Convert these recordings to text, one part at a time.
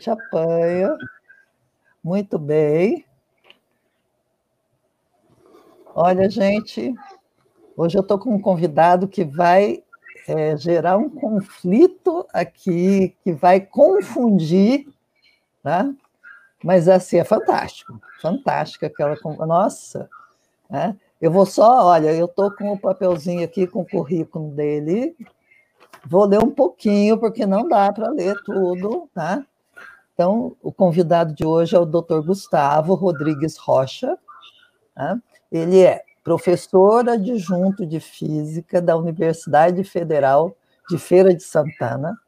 gente apanha. Muito bem. Olha, gente, hoje eu estou com um convidado que vai é, gerar um conflito aqui, que vai confundir, tá? Mas assim, é fantástico, fantástico aquela. Nossa, né? Eu vou só, olha, eu estou com o papelzinho aqui com o currículo dele. Vou ler um pouquinho, porque não dá para ler tudo, tá? Então, o convidado de hoje é o Dr. Gustavo Rodrigues Rocha. Tá? Ele é professor adjunto de Física da Universidade Federal de Feira de Santana,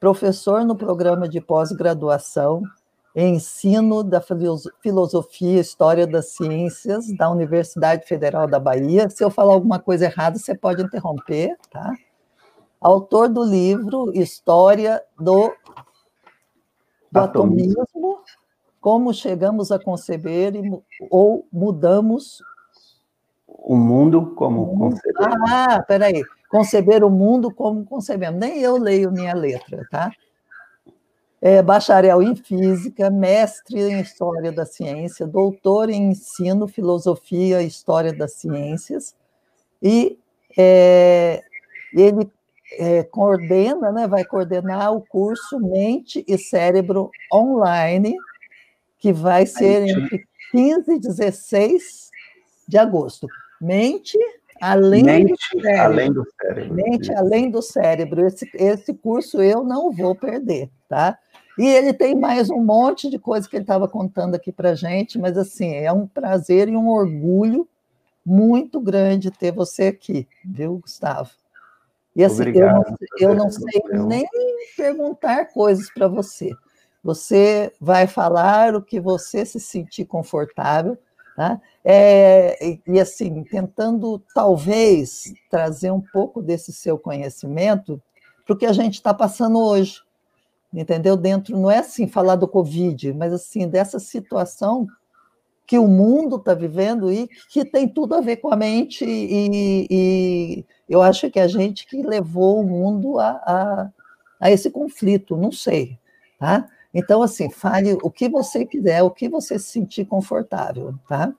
professor no programa de pós-graduação Ensino da Filosofia e História das Ciências da Universidade Federal da Bahia. Se eu falar alguma coisa errada, você pode interromper, tá? Autor do livro História do, do atomismo. atomismo, como chegamos a conceber e, ou mudamos o mundo como concebemos. Ah, peraí. Conceber o mundo como concebemos. Nem eu leio minha letra, tá? é bacharel em física, mestre em história da ciência, doutor em ensino, filosofia e história das ciências, e é, ele é, coordena, né, vai coordenar o curso Mente e Cérebro Online, que vai ser entre 15 e 16 de agosto. Mente além Mente do cérebro. Além do cérebro. Mente além do cérebro. Esse, esse curso eu não vou perder, tá? E ele tem mais um monte de coisa que ele estava contando aqui para gente, mas assim, é um prazer e um orgulho muito grande ter você aqui, viu, Gustavo? E assim, Obrigado, eu não, eu não sei nem perguntar coisas para você. Você vai falar o que você se sentir confortável, tá? É, e, e assim, tentando talvez trazer um pouco desse seu conhecimento para o que a gente está passando hoje entendeu? Dentro, não é assim falar do Covid, mas assim, dessa situação que o mundo está vivendo e que tem tudo a ver com a mente, e, e, eu acho que a gente que levou o mundo a, a, a esse conflito, não sei, tá? Então, assim, fale o que você quiser, o que você se sentir confortável, tá?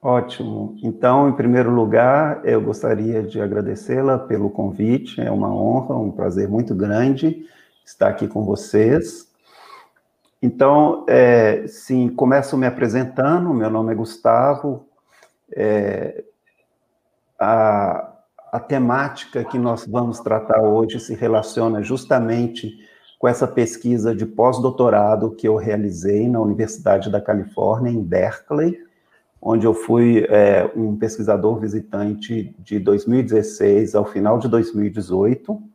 Ótimo. Então, em primeiro lugar, eu gostaria de agradecê-la pelo convite, é uma honra, um prazer muito grande estar aqui com vocês. Então, é, sim, começo me apresentando, meu nome é Gustavo. É, a, a temática que nós vamos tratar hoje se relaciona justamente com essa pesquisa de pós-doutorado que eu realizei na Universidade da Califórnia, em Berkeley, onde eu fui é, um pesquisador visitante de 2016 ao final de 2018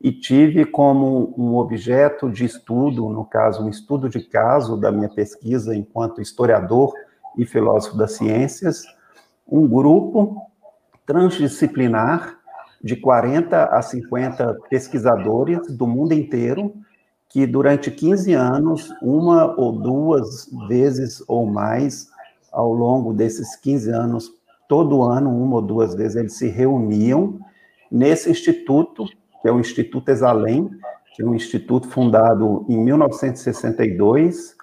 e tive como um objeto de estudo, no caso, um estudo de caso da minha pesquisa enquanto historiador e filósofo das ciências, um grupo transdisciplinar de 40 a 50 pesquisadores do mundo inteiro, que durante 15 anos, uma ou duas vezes ou mais, ao longo desses 15 anos, todo ano, uma ou duas vezes, eles se reuniam nesse instituto que é o Instituto Exalém, que é um instituto fundado em 1962,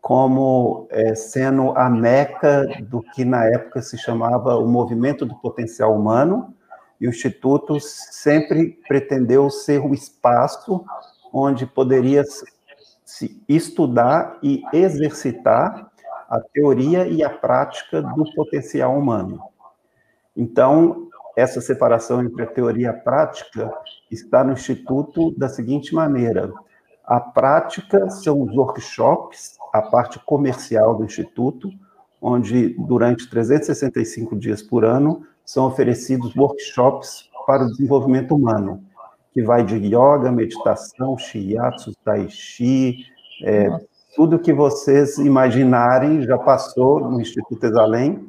como é, sendo a meca do que na época se chamava o movimento do potencial humano, e o Instituto sempre pretendeu ser o espaço onde poderia se estudar e exercitar a teoria e a prática do potencial humano. Então, essa separação entre a teoria e a prática está no Instituto da seguinte maneira: a prática são os workshops, a parte comercial do Instituto, onde durante 365 dias por ano são oferecidos workshops para o desenvolvimento humano, que vai de yoga, meditação, shiatsu, tai chi, é, tudo que vocês imaginarem já passou no Instituto Exalém,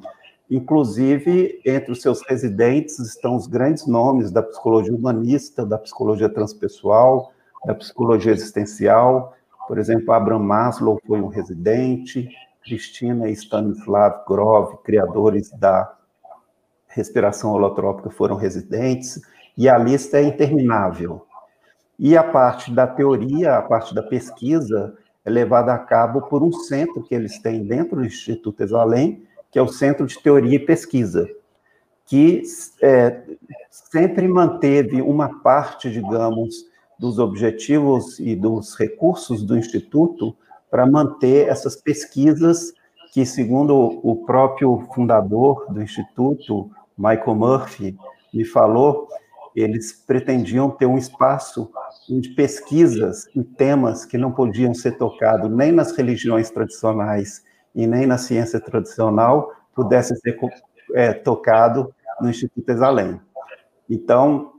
Inclusive, entre os seus residentes estão os grandes nomes da psicologia humanista, da psicologia transpessoal, da psicologia existencial. Por exemplo, Abraham Maslow foi um residente, Cristina e Stanislav Grof, criadores da respiração holotrópica, foram residentes, e a lista é interminável. E a parte da teoria, a parte da pesquisa, é levada a cabo por um centro que eles têm dentro do Instituto Exalém, que é o Centro de Teoria e Pesquisa, que é, sempre manteve uma parte, digamos, dos objetivos e dos recursos do Instituto para manter essas pesquisas que, segundo o próprio fundador do Instituto, Michael Murphy, me falou, eles pretendiam ter um espaço de pesquisas em temas que não podiam ser tocados nem nas religiões tradicionais e nem na ciência tradicional, pudesse ser é, tocado no Instituto Exalém. Então,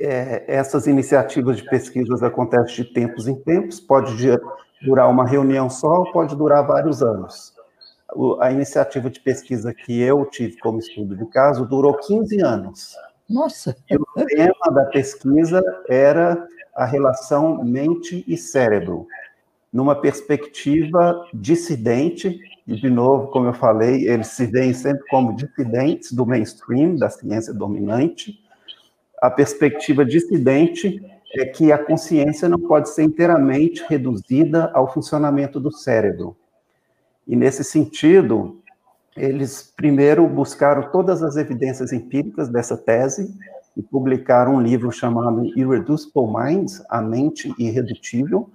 é, essas iniciativas de pesquisas acontecem de tempos em tempos, pode durar uma reunião só, pode durar vários anos. A iniciativa de pesquisa que eu tive como estudo de caso durou 15 anos. Nossa! E o tema da pesquisa era a relação mente e cérebro, numa perspectiva dissidente, e de novo, como eu falei, eles se veem sempre como dissidentes do mainstream, da ciência dominante. A perspectiva dissidente é que a consciência não pode ser inteiramente reduzida ao funcionamento do cérebro. E nesse sentido, eles primeiro buscaram todas as evidências empíricas dessa tese e publicaram um livro chamado Irreducible Minds, A Mente Irredutível,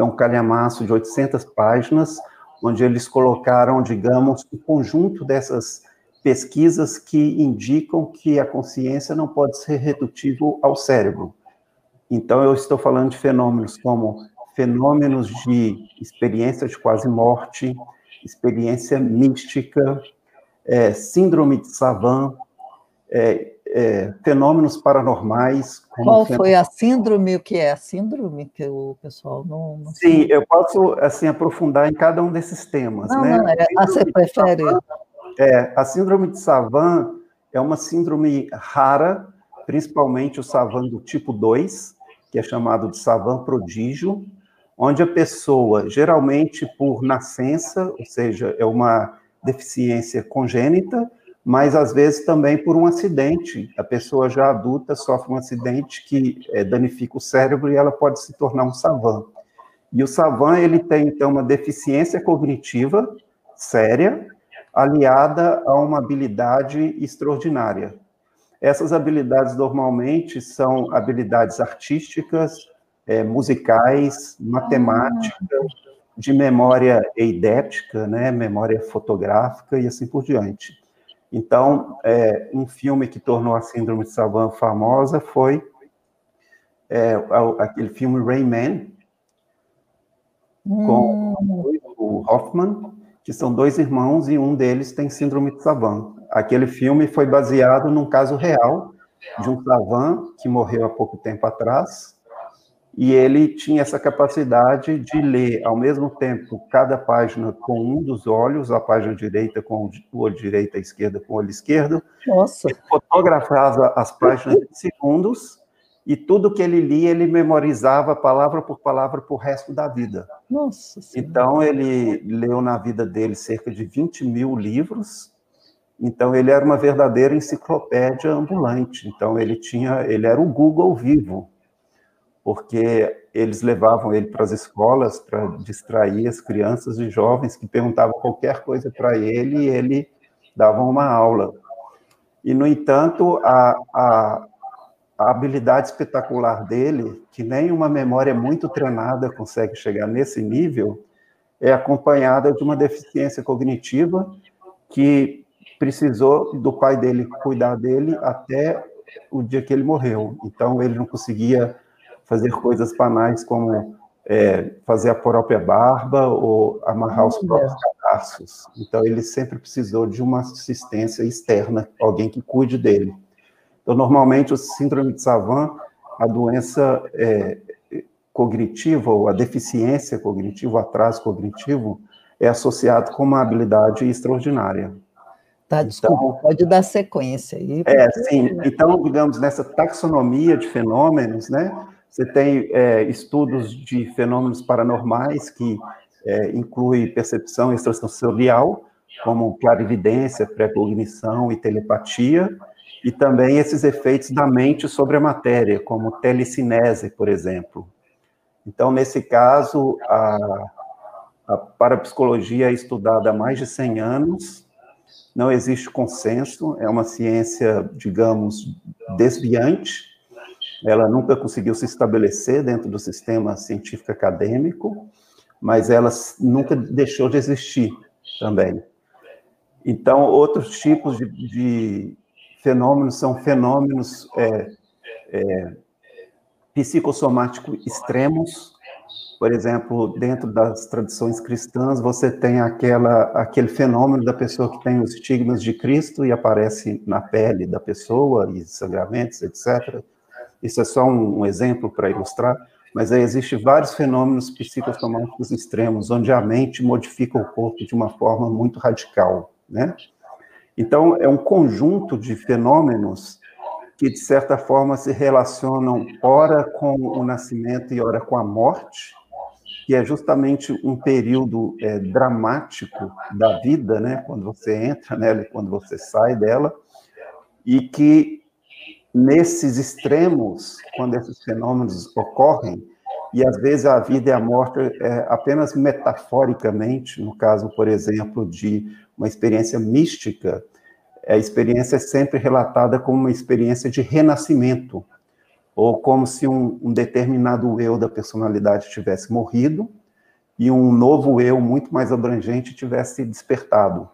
é um calhamaço de 800 páginas, onde eles colocaram, digamos, o conjunto dessas pesquisas que indicam que a consciência não pode ser redutível ao cérebro. Então, eu estou falando de fenômenos como fenômenos de experiência de quase morte, experiência mística, é, síndrome de Savant, é, é, fenômenos paranormais. Qual foi a síndrome? O que é a síndrome que o pessoal não, não Sim, sabe. eu posso assim aprofundar em cada um desses temas. Não, né? não, é, ah, você prefere? É, a síndrome de Savant é uma síndrome rara, principalmente o Savant do tipo 2, que é chamado de savan prodígio, onde a pessoa, geralmente por nascença, ou seja, é uma deficiência congênita, mas às vezes também por um acidente. A pessoa já adulta sofre um acidente que é, danifica o cérebro e ela pode se tornar um savan. E o savan, ele tem, então, uma deficiência cognitiva séria, aliada a uma habilidade extraordinária. Essas habilidades normalmente são habilidades artísticas, é, musicais, matemática, de memória eidética, né, memória fotográfica e assim por diante. Então, é, um filme que tornou a Síndrome de Savant famosa foi é, aquele filme Rayman, com hum. o Hoffman, que são dois irmãos e um deles tem Síndrome de Savant. Aquele filme foi baseado num caso real de um savant que morreu há pouco tempo atrás, e ele tinha essa capacidade de ler ao mesmo tempo cada página com um dos olhos, a página direita com o olho direito, a esquerda com o olho esquerdo. Nossa. Ele fotografava as páginas em segundos e tudo que ele lia ele memorizava palavra por palavra para o resto da vida. Nossa. Então ele leu na vida dele cerca de 20 mil livros então ele era uma verdadeira enciclopédia ambulante. Então ele tinha, ele era o Google vivo, porque eles levavam ele para as escolas para distrair as crianças e jovens que perguntavam qualquer coisa para ele e ele dava uma aula. E no entanto a, a, a habilidade espetacular dele, que nem uma memória muito treinada consegue chegar nesse nível, é acompanhada de uma deficiência cognitiva que precisou do pai dele cuidar dele até o dia que ele morreu. Então, ele não conseguia fazer coisas banais como é, fazer a própria barba ou amarrar os próprios cadarços. Então, ele sempre precisou de uma assistência externa, alguém que cuide dele. Então, normalmente, o síndrome de Savant, a doença é, cognitiva ou a deficiência cognitiva, o atraso cognitivo, é associado com uma habilidade extraordinária. Tá, desculpa, então, pode dar sequência aí. É, sim. Então, digamos, nessa taxonomia de fenômenos, né, você tem é, estudos de fenômenos paranormais que é, inclui percepção extrasensorial, como clarividência, pré-cognição e telepatia, e também esses efeitos da mente sobre a matéria, como telecinese, por exemplo. Então, nesse caso, a, a parapsicologia é estudada há mais de 100 anos, não existe consenso, é uma ciência, digamos, desviante, ela nunca conseguiu se estabelecer dentro do sistema científico acadêmico, mas ela nunca deixou de existir também. Então, outros tipos de, de fenômenos são fenômenos é, é, psicossomáticos extremos. Por exemplo, dentro das tradições cristãs, você tem aquela, aquele fenômeno da pessoa que tem os estigmas de Cristo e aparece na pele da pessoa, e sangramentos, etc. Isso é só um, um exemplo para ilustrar, mas aí existem vários fenômenos psicossomáticos extremos, onde a mente modifica o corpo de uma forma muito radical, né? Então, é um conjunto de fenômenos que, de certa forma, se relacionam ora com o nascimento e ora com a morte, que é justamente um período é, dramático da vida, né? Quando você entra nela e quando você sai dela, e que nesses extremos, quando esses fenômenos ocorrem, e às vezes a vida e a morte é apenas metaforicamente, no caso, por exemplo, de uma experiência mística, a experiência é sempre relatada como uma experiência de renascimento, ou como se um, um determinado eu da personalidade tivesse morrido e um novo eu muito mais abrangente tivesse despertado.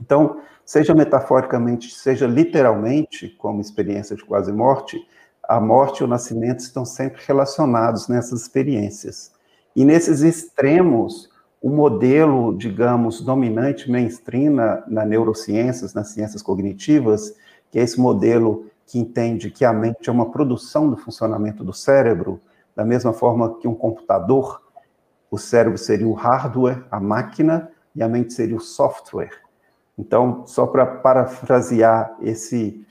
Então, seja metaforicamente, seja literalmente, como experiência de quase morte, a morte e o nascimento estão sempre relacionados nessas experiências. E nesses extremos, o modelo, digamos, dominante mainstream na, na neurociências, nas ciências cognitivas, que é esse modelo que entende que a mente é uma produção do funcionamento do cérebro, da mesma forma que um computador, o cérebro seria o hardware, a máquina, e a mente seria o software. Então, só para parafrasear esse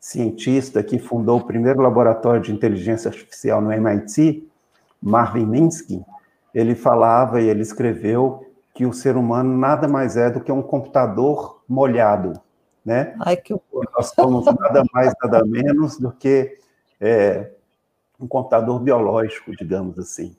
cientista que fundou o primeiro laboratório de inteligência artificial no MIT, Marvin Minsky, ele falava e ele escreveu que o ser humano nada mais é do que um computador molhado, né? Ai, que Nós somos nada mais, nada menos do que é, um computador biológico, digamos assim.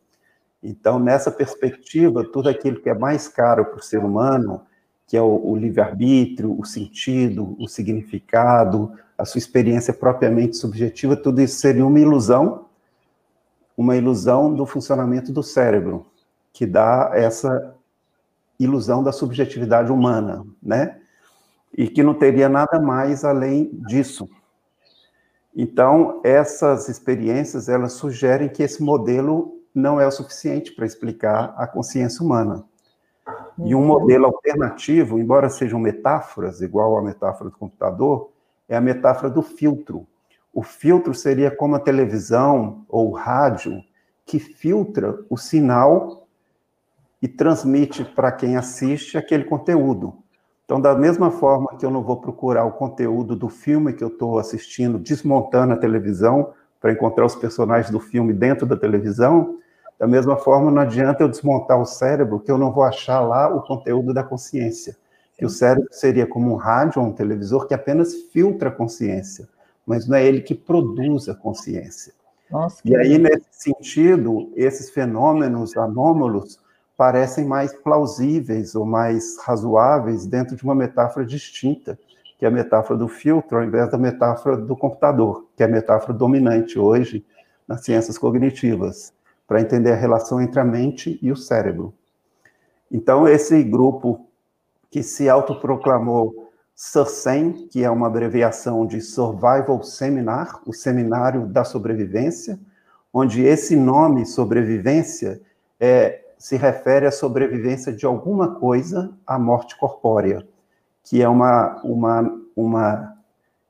Então, nessa perspectiva, tudo aquilo que é mais caro para o ser humano, que é o, o livre-arbítrio, o sentido, o significado, a sua experiência propriamente subjetiva, tudo isso seria uma ilusão, uma ilusão do funcionamento do cérebro, que dá essa ilusão da subjetividade humana, né? E que não teria nada mais além disso. Então, essas experiências, elas sugerem que esse modelo não é o suficiente para explicar a consciência humana. E um modelo alternativo, embora sejam metáforas, igual a metáfora do computador, é a metáfora do filtro. O filtro seria como a televisão ou o rádio que filtra o sinal e transmite para quem assiste aquele conteúdo. Então, da mesma forma que eu não vou procurar o conteúdo do filme que eu estou assistindo, desmontando a televisão para encontrar os personagens do filme dentro da televisão, da mesma forma, não adianta eu desmontar o cérebro, que eu não vou achar lá o conteúdo da consciência. Que o cérebro seria como um rádio ou um televisor que apenas filtra a consciência, mas não é ele que produz a consciência. Nossa, e aí, nesse sentido, esses fenômenos anômalos parecem mais plausíveis ou mais razoáveis dentro de uma metáfora distinta, que é a metáfora do filtro, ao invés da metáfora do computador, que é a metáfora dominante hoje nas ciências cognitivas para entender a relação entre a mente e o cérebro. Então, esse grupo que se autoproclamou SURSEM, que é uma abreviação de Survival Seminar, o Seminário da Sobrevivência, onde esse nome, sobrevivência, é, se refere à sobrevivência de alguma coisa à morte corpórea, que é uma, uma, uma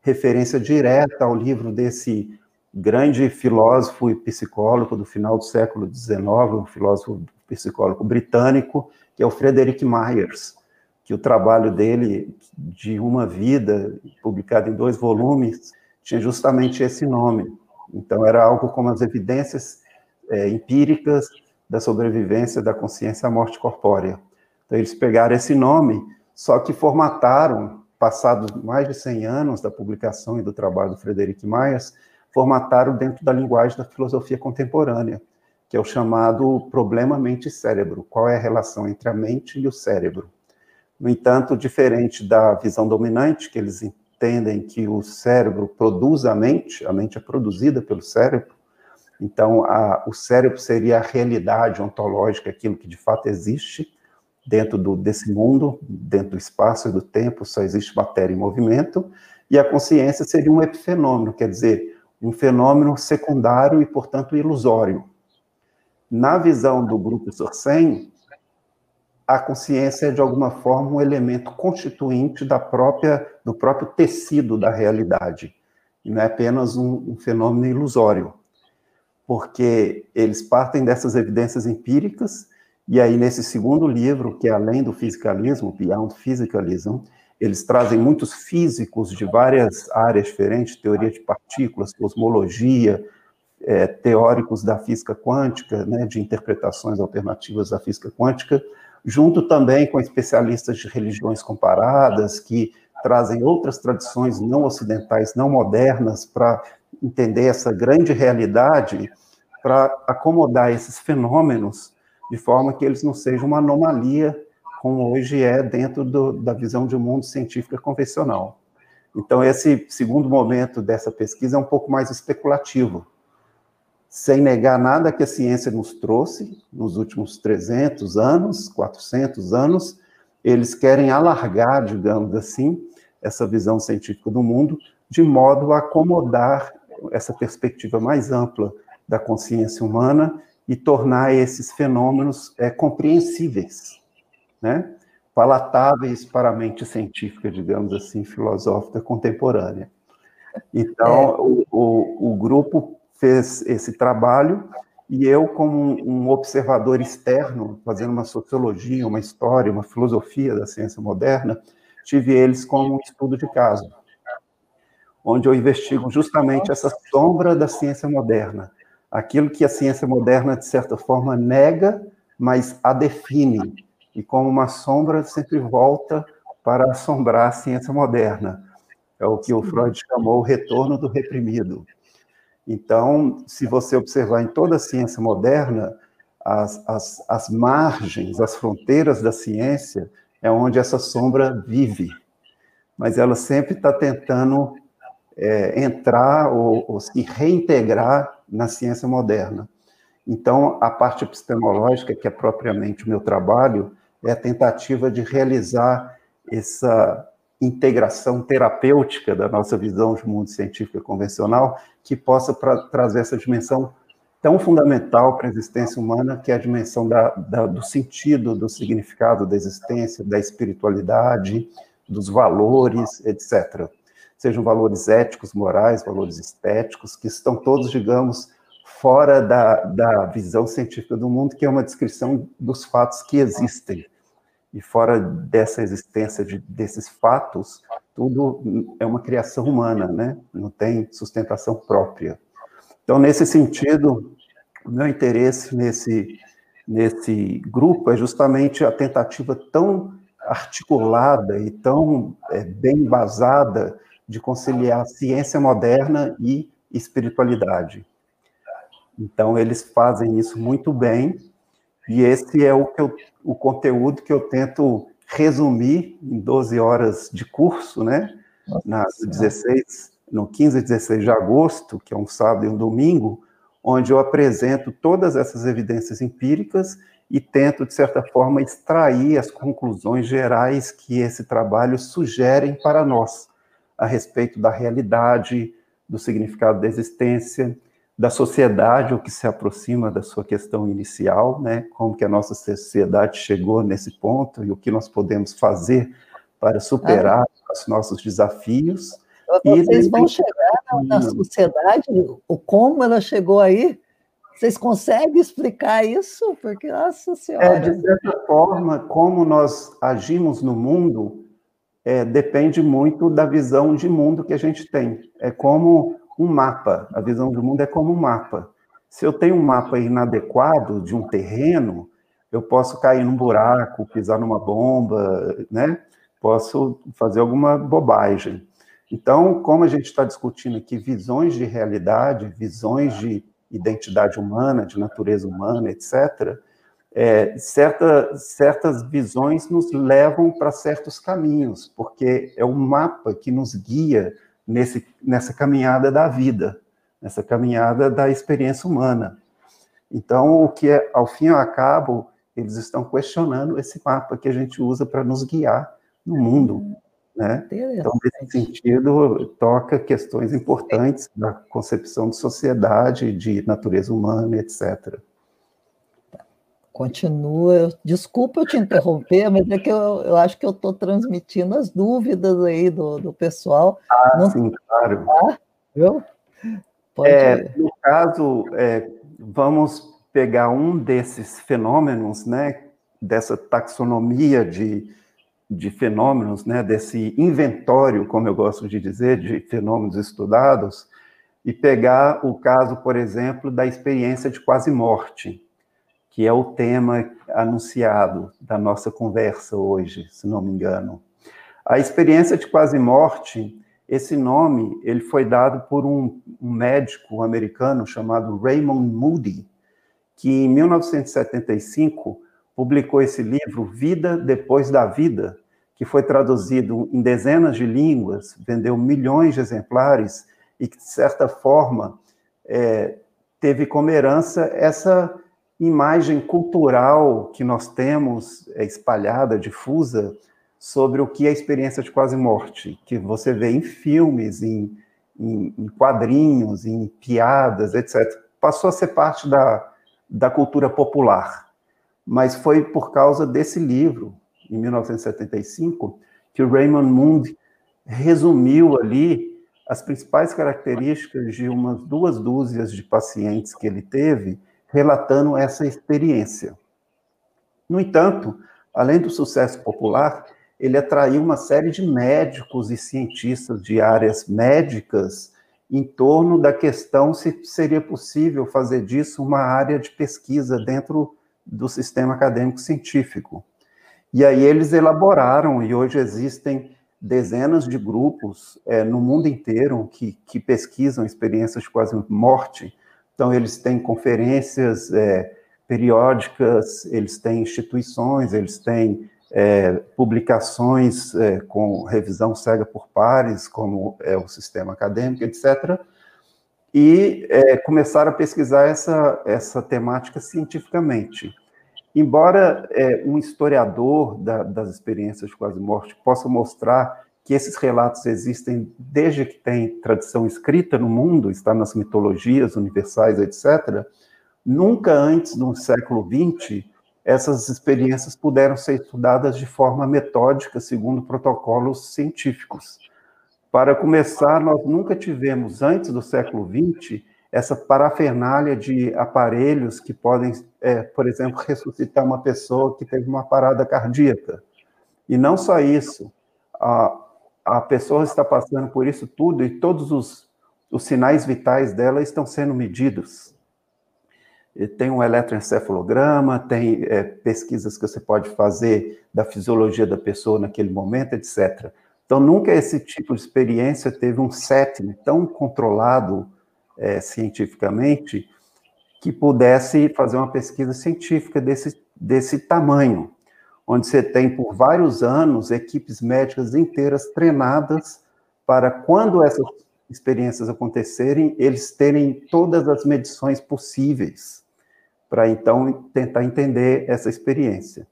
referência direta ao livro desse grande filósofo e psicólogo do final do século XIX, um filósofo psicólogo britânico, que é o Frederick Myers, que o trabalho dele, de uma vida, publicado em dois volumes, tinha justamente esse nome. Então, era algo como as evidências é, empíricas da sobrevivência da consciência à morte corpórea. Então, eles pegaram esse nome, só que formataram passados mais de 100 anos da publicação e do trabalho do Frederic Myers, formataram dentro da linguagem da filosofia contemporânea, que é o chamado problema mente-cérebro. Qual é a relação entre a mente e o cérebro? No entanto, diferente da visão dominante, que eles entendem que o cérebro produz a mente, a mente é produzida pelo cérebro, então a, o cérebro seria a realidade ontológica, aquilo que de fato existe, dentro do, desse mundo, dentro do espaço e do tempo, só existe matéria em movimento, e a consciência seria um epifenômeno, quer dizer, um fenômeno secundário e, portanto, ilusório. Na visão do grupo Sorsen, a consciência é, de alguma forma, um elemento constituinte da própria, do próprio tecido da realidade, e não é apenas um, um fenômeno ilusório, porque eles partem dessas evidências empíricas e aí, nesse segundo livro, que é Além do Fisicalismo, Beyond Physicalism, eles trazem muitos físicos de várias áreas diferentes, teoria de partículas, cosmologia, é, teóricos da física quântica, né, de interpretações alternativas da física quântica, junto também com especialistas de religiões comparadas, que trazem outras tradições não ocidentais, não modernas, para entender essa grande realidade, para acomodar esses fenômenos de forma que eles não sejam uma anomalia, como hoje é dentro do, da visão de um mundo científica convencional. Então, esse segundo momento dessa pesquisa é um pouco mais especulativo, sem negar nada que a ciência nos trouxe nos últimos 300 anos, 400 anos, eles querem alargar, digamos assim, essa visão científica do mundo, de modo a acomodar essa perspectiva mais ampla da consciência humana e tornar esses fenômenos é, compreensíveis, né? palatáveis para a mente científica, digamos assim, filosófica contemporânea. Então, é. o, o, o, grupo fez esse trabalho e eu, como um observador externo, fazendo uma sociologia, uma história, uma filosofia da ciência moderna, tive eles como um estudo de caso, onde eu investigo justamente essa sombra da ciência moderna, aquilo que a ciência moderna, de certa forma, nega, mas a define. E como uma sombra sempre volta para assombrar a ciência moderna. É o que o Freud chamou o retorno do reprimido. Então, se você observar em toda a ciência moderna, as, as, as margens, as fronteiras da ciência é onde essa sombra vive. Mas ela sempre está tentando é, entrar ou, ou se reintegrar na ciência moderna. Então, a parte epistemológica, que é propriamente o meu trabalho, é a tentativa de realizar essa integração terapêutica da nossa visão de mundo científico convencional, que possa pra, trazer essa dimensão tão fundamental para a existência humana, que é a dimensão da, da, do sentido, do significado da existência, da espiritualidade, dos valores, etc sejam valores éticos, morais, valores estéticos, que estão todos, digamos, fora da, da visão científica do mundo, que é uma descrição dos fatos que existem. E fora dessa existência de, desses fatos, tudo é uma criação humana, né? Não tem sustentação própria. Então, nesse sentido, o meu interesse nesse, nesse grupo é justamente a tentativa tão articulada e tão é, bem embasada de conciliar ciência moderna e espiritualidade. Então, eles fazem isso muito bem, e esse é o, que eu, o conteúdo que eu tento resumir em 12 horas de curso, né? Nas 16, no 15 e 16 de agosto, que é um sábado e um domingo, onde eu apresento todas essas evidências empíricas e tento, de certa forma, extrair as conclusões gerais que esse trabalho sugerem para nós a respeito da realidade, do significado da existência, da sociedade, o que se aproxima da sua questão inicial, né? Como que a nossa sociedade chegou nesse ponto e o que nós podemos fazer para superar ah. os nossos desafios. Vocês e, vão chegar na sociedade, o como ela chegou aí? Vocês conseguem explicar isso? Porque, nossa senhora... É, de certa forma, como nós agimos no mundo é, depende muito da visão de mundo que a gente tem. É como um mapa. A visão de mundo é como um mapa. Se eu tenho um mapa inadequado de um terreno, eu posso cair num buraco, pisar numa bomba, né? posso fazer alguma bobagem. Então, como a gente está discutindo aqui visões de realidade, visões de identidade humana, de natureza humana, etc., é, certa, certas visões nos levam para certos caminhos, porque é um mapa que nos guia nesse, nessa caminhada da vida, nessa caminhada da experiência humana. Então, o que é, ao fim e ao cabo, eles estão questionando esse mapa que a gente usa para nos guiar no mundo. Né? Então, nesse sentido, toca questões importantes da concepção de sociedade, de natureza humana, etc. Continua. Desculpa eu te interromper, mas é que eu, eu acho que eu estou transmitindo as dúvidas aí do, do pessoal. Ah, Não sim, claro. Ah, viu? Pode é, no caso, é, vamos pegar um desses fenômenos, né, dessa taxonomia de, de fenômenos, né, desse inventório, como eu gosto de dizer, de fenômenos estudados, e pegar o caso, por exemplo, da experiência de quase morte, que é o tema anunciado da nossa conversa hoje, se não me engano. A experiência de quase morte, esse nome, ele foi dado por um, um médico americano chamado Raymond Moody, que em 1975 publicou esse livro Vida Depois da Vida, que foi traduzido em dezenas de línguas, vendeu milhões de exemplares e que, de certa forma, é, teve como herança essa imagem cultural que nós temos é, espalhada, difusa, sobre o que é a experiência de quase morte, que você vê em filmes, em, em, em quadrinhos, em piadas, etc. Passou a ser parte da, da cultura popular. Mas foi por causa desse livro, em 1975, que o Raymond Moody resumiu ali as principais características de umas duas dúzias de pacientes que ele teve, relatando essa experiência. No entanto, além do sucesso popular, ele atraiu uma série de médicos e cientistas de áreas médicas em torno da questão se seria possível fazer disso uma área de pesquisa dentro do sistema acadêmico científico. E aí eles elaboraram, e hoje existem dezenas de grupos é, no mundo inteiro que, que pesquisam experiências de quase morte. Então, eles têm conferências é, periódicas, eles têm instituições, eles têm é, publicações é, com revisão cega por pares, como é o sistema acadêmico, etc., e é, começaram a pesquisar essa, essa temática cientificamente. Embora é, um historiador da, das experiências de quase morte possa mostrar que esses relatos existem desde que tem tradição escrita no mundo, está nas mitologias universais, etc., nunca antes do século XX essas experiências puderam ser estudadas de forma metódica, segundo protocolos científicos. Para começar, nós nunca tivemos, antes do século XX, essa parafernália de aparelhos que podem, é, por exemplo, ressuscitar uma pessoa que teve uma parada cardíaca. E não só isso, a pessoa está passando por isso tudo e todos os, os sinais vitais dela estão sendo medidos tem um eletroencefalograma, tem é, pesquisas que você pode fazer da fisiologia da pessoa naquele momento, etc. Então, nunca esse tipo de experiência teve um setting tão controlado é, cientificamente que pudesse fazer uma pesquisa científica desse, desse tamanho, onde você tem por vários anos equipes médicas inteiras treinadas para quando essas experiências acontecerem, eles terem todas as medições possíveis para então tentar entender essa experiência.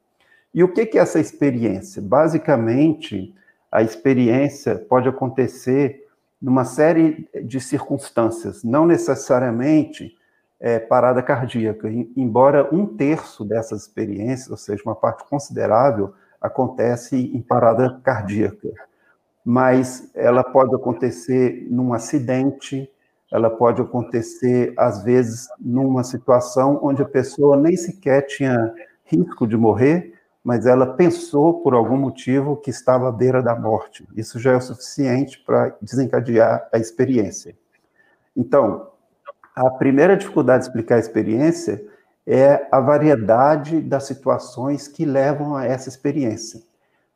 E o que é essa experiência? Basicamente, a experiência pode acontecer numa série de circunstâncias, não necessariamente é, parada cardíaca, embora um terço dessas experiências, ou seja, uma parte considerável, acontece em parada cardíaca. Mas ela pode acontecer num acidente, ela pode acontecer, às vezes, numa situação onde a pessoa nem sequer tinha risco de morrer, mas ela pensou, por algum motivo, que estava à beira da morte. Isso já é o suficiente para desencadear a experiência. Então, a primeira dificuldade de explicar a experiência é a variedade das situações que levam a essa experiência.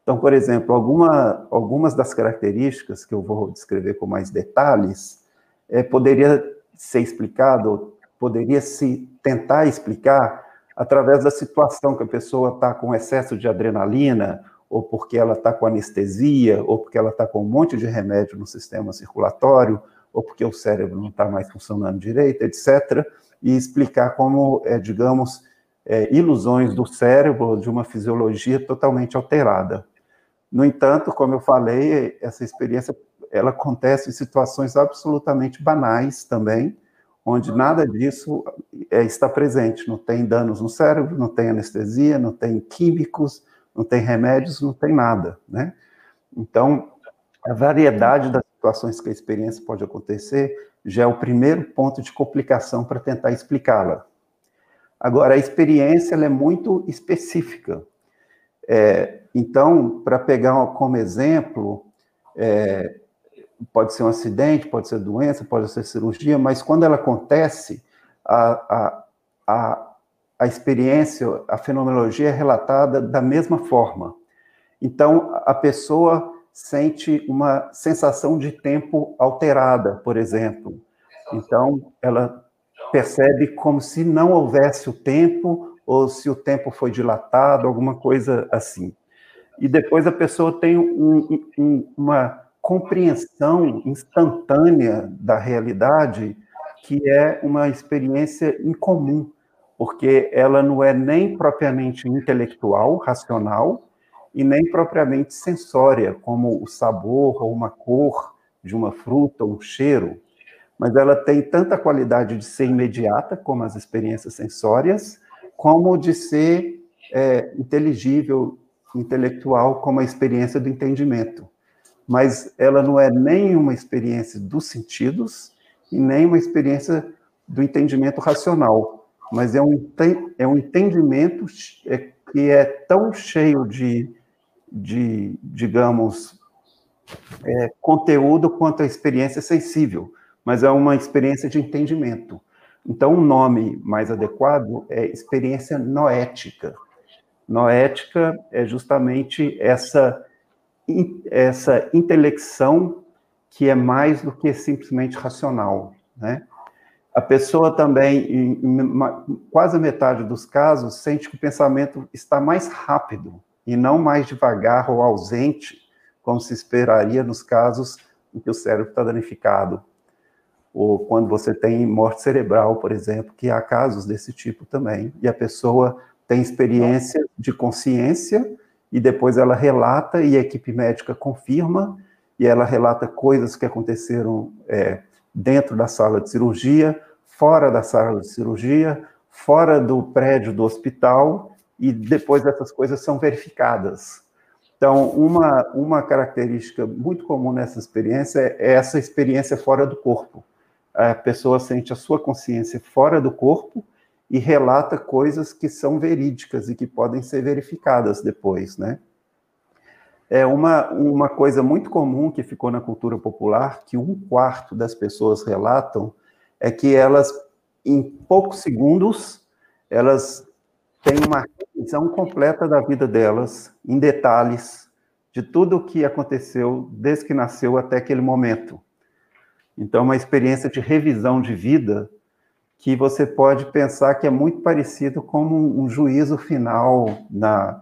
Então, por exemplo, alguma, algumas das características que eu vou descrever com mais detalhes é, poderia ser explicado, poderia se tentar explicar através da situação que a pessoa está com excesso de adrenalina, ou porque ela está com anestesia, ou porque ela está com um monte de remédio no sistema circulatório, ou porque o cérebro não está mais funcionando direito, etc. E explicar como, é, digamos, é, ilusões do cérebro, de uma fisiologia totalmente alterada. No entanto, como eu falei, essa experiência ela acontece em situações absolutamente banais também, onde nada disso é, está presente. Não tem danos no cérebro, não tem anestesia, não tem químicos, não tem remédios, não tem nada, né? Então, a variedade das situações que a experiência pode acontecer já é o primeiro ponto de complicação para tentar explicá-la. Agora, a experiência é muito específica. É, então, para pegar como exemplo, é, pode ser um acidente, pode ser doença, pode ser cirurgia, mas quando ela acontece, a, a, a, a experiência, a fenomenologia é relatada da mesma forma. Então, a pessoa sente uma sensação de tempo alterada, por exemplo. Então, ela percebe como se não houvesse o tempo ou se o tempo foi dilatado, alguma coisa assim. E depois a pessoa tem um, um, uma compreensão instantânea da realidade que é uma experiência incomum, porque ela não é nem propriamente intelectual, racional, e nem propriamente sensória, como o sabor ou uma cor de uma fruta ou um cheiro, mas ela tem tanta qualidade de ser imediata, como as experiências sensórias, como de ser é, inteligível, intelectual, como a experiência do entendimento. Mas ela não é nem uma experiência dos sentidos e nem uma experiência do entendimento racional, mas é um, é um entendimento é, que é tão cheio de, de digamos, é, conteúdo quanto a experiência sensível, mas é uma experiência de entendimento. Então, o um nome mais adequado é experiência noética. Noética é justamente essa essa intelecção que é mais do que simplesmente racional, né? A pessoa também, em, quase metade dos casos, sente que o pensamento está mais rápido e não mais devagar ou ausente, como se esperaria nos casos em que o cérebro está danificado. Ou quando você tem morte cerebral, por exemplo, que há casos desse tipo também, e a pessoa tem experiência de consciência e depois ela relata e a equipe médica confirma, e ela relata coisas que aconteceram é, dentro da sala de cirurgia, fora da sala de cirurgia, fora do prédio do hospital, e depois essas coisas são verificadas. Então, uma, uma característica muito comum nessa experiência é essa experiência fora do corpo. A pessoa sente a sua consciência fora do corpo e relata coisas que são verídicas e que podem ser verificadas depois, né? É uma, uma coisa muito comum que ficou na cultura popular, que um quarto das pessoas relatam, é que elas, em poucos segundos, elas têm uma visão completa da vida delas, em detalhes, de tudo o que aconteceu desde que nasceu até aquele momento. Então, uma experiência de revisão de vida que você pode pensar que é muito parecido com um, um juízo final na,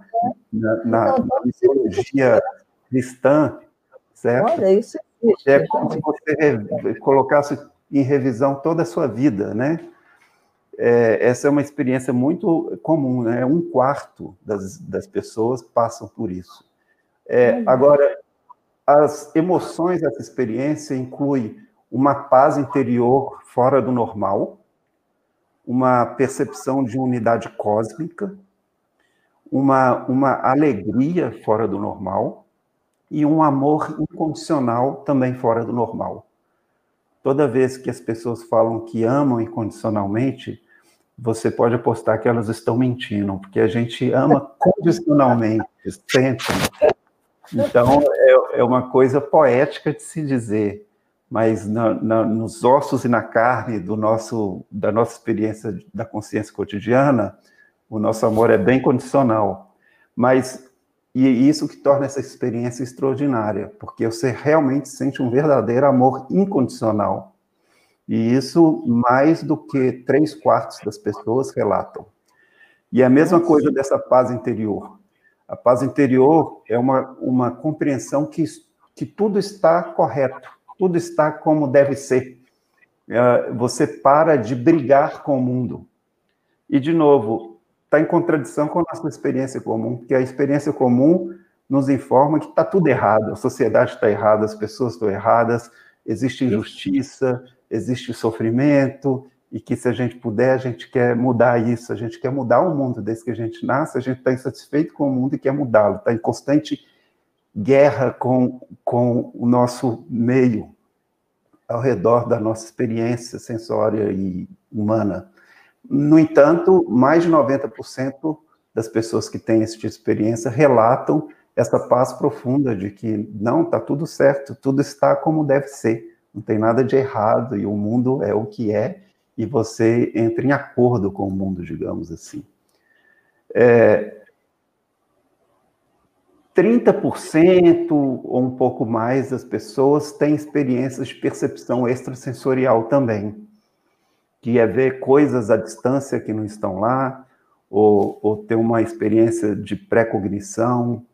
na, na, na mitologia cristã, certo? Olha, isso existe. É como se você colocasse em revisão toda a sua vida, né? É, essa é uma experiência muito comum, né? Um quarto das, das pessoas passam por isso. É, agora, as emoções dessa experiência incluem uma paz interior fora do normal, uma percepção de unidade cósmica, uma, uma alegria fora do normal e um amor incondicional também fora do normal. Toda vez que as pessoas falam que amam incondicionalmente, você pode apostar que elas estão mentindo, porque a gente ama condicionalmente, sempre. Então, é, é uma coisa poética de se dizer mas na, na, nos ossos e na carne do nosso, da nossa experiência da consciência cotidiana, o nosso amor é bem condicional. Mas e isso que torna essa experiência extraordinária, porque você realmente sente um verdadeiro amor incondicional. E isso mais do que três quartos das pessoas relatam. E é a mesma coisa dessa paz interior. A paz interior é uma, uma compreensão que, que tudo está correto, tudo está como deve ser. É, você para de brigar com o mundo. E, de novo, está em contradição com a nossa experiência comum, porque a experiência comum nos informa que está tudo errado, a sociedade está errada, as pessoas estão erradas, existe injustiça, existe sofrimento, e que se a gente puder, a gente quer mudar isso, a gente quer mudar o mundo desde que a gente nasce, a gente está insatisfeito com o mundo e quer mudá-lo, está em constante guerra com, com o nosso meio, ao redor da nossa experiência sensória e humana. No entanto, mais de 90% das pessoas que têm esse tipo de experiência relatam essa paz profunda de que não, está tudo certo, tudo está como deve ser, não tem nada de errado e o mundo é o que é e você entra em acordo com o mundo, digamos assim. É, 30% ou um pouco mais das pessoas têm experiências de percepção extrasensorial também, que é ver coisas à distância que não estão lá, ou, ou ter uma experiência de pré-cognição,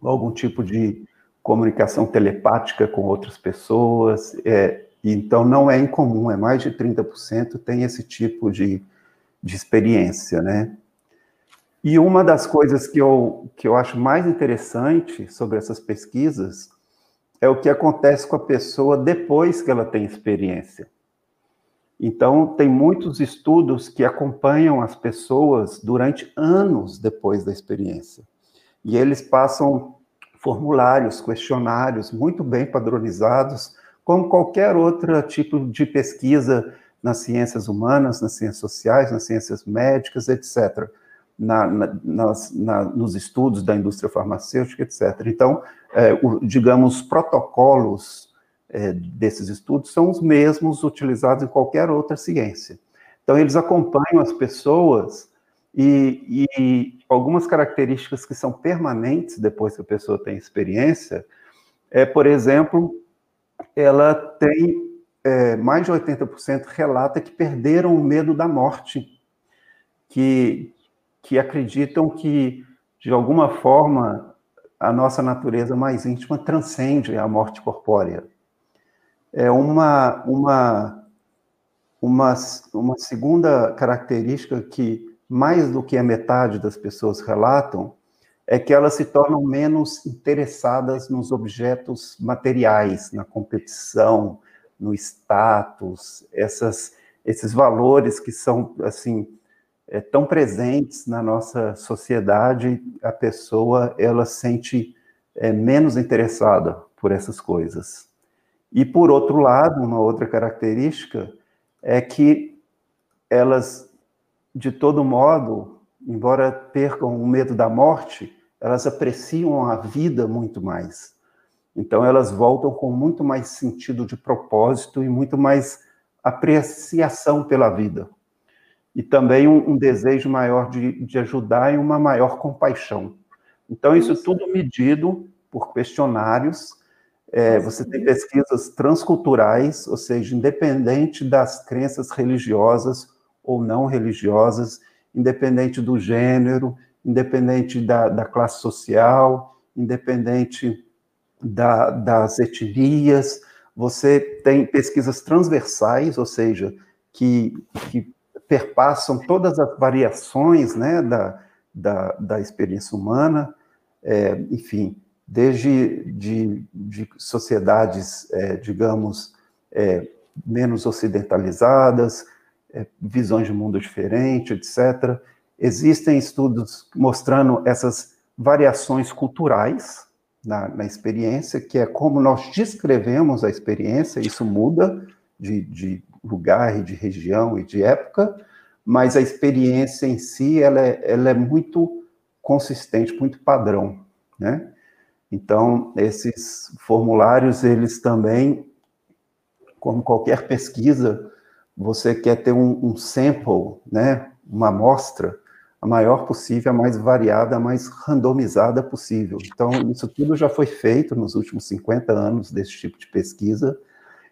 algum tipo de comunicação telepática com outras pessoas. É, então, não é incomum, é mais de 30% tem esse tipo de, de experiência, né? E uma das coisas que eu, que eu acho mais interessante sobre essas pesquisas é o que acontece com a pessoa depois que ela tem experiência. Então, tem muitos estudos que acompanham as pessoas durante anos depois da experiência. E eles passam formulários, questionários muito bem padronizados como qualquer outro tipo de pesquisa nas ciências humanas, nas ciências sociais, nas ciências médicas, etc., na, na, nas, na, nos estudos da indústria farmacêutica, etc. Então, é, o, digamos, protocolos é, desses estudos são os mesmos utilizados em qualquer outra ciência. Então, eles acompanham as pessoas e, e algumas características que são permanentes depois que a pessoa tem experiência é, por exemplo, ela tem é, mais de 80% relata que perderam o medo da morte, que, que acreditam que, de alguma forma, a nossa natureza mais íntima transcende a morte corpórea. É uma, uma, uma, uma segunda característica que mais do que a metade das pessoas relatam é que elas se tornam menos interessadas nos objetos materiais, na competição, no status, essas, esses valores que são assim é, tão presentes na nossa sociedade, a pessoa ela sente é, menos interessada por essas coisas. E por outro lado, uma outra característica é que elas, de todo modo, embora percam o medo da morte, elas apreciam a vida muito mais. Então, elas voltam com muito mais sentido de propósito e muito mais apreciação pela vida. E também um, um desejo maior de, de, ajudar e uma maior compaixão. Então, isso tudo medido por questionários. É, você tem pesquisas transculturais, ou seja, independente das crenças religiosas ou não religiosas, independente do gênero, independente da, da classe social, independente da, das etnias. Você tem pesquisas transversais, ou seja, que, que perpassam todas as variações né, da, da, da experiência humana, é, enfim, desde de, de sociedades, é, digamos, é, menos ocidentalizadas, visões de mundo diferente, etc., Existem estudos mostrando essas variações culturais na, na, experiência, que é como nós descrevemos a experiência, isso muda de, de lugar e de região e de época, mas a experiência em si, ela é, ela é muito consistente, muito padrão, né? Então, esses formulários, eles também, como qualquer pesquisa, você quer ter um, um sample, né, uma amostra a maior possível, a mais variada, a mais randomizada possível. Então, isso tudo já foi feito nos últimos 50 anos desse tipo de pesquisa,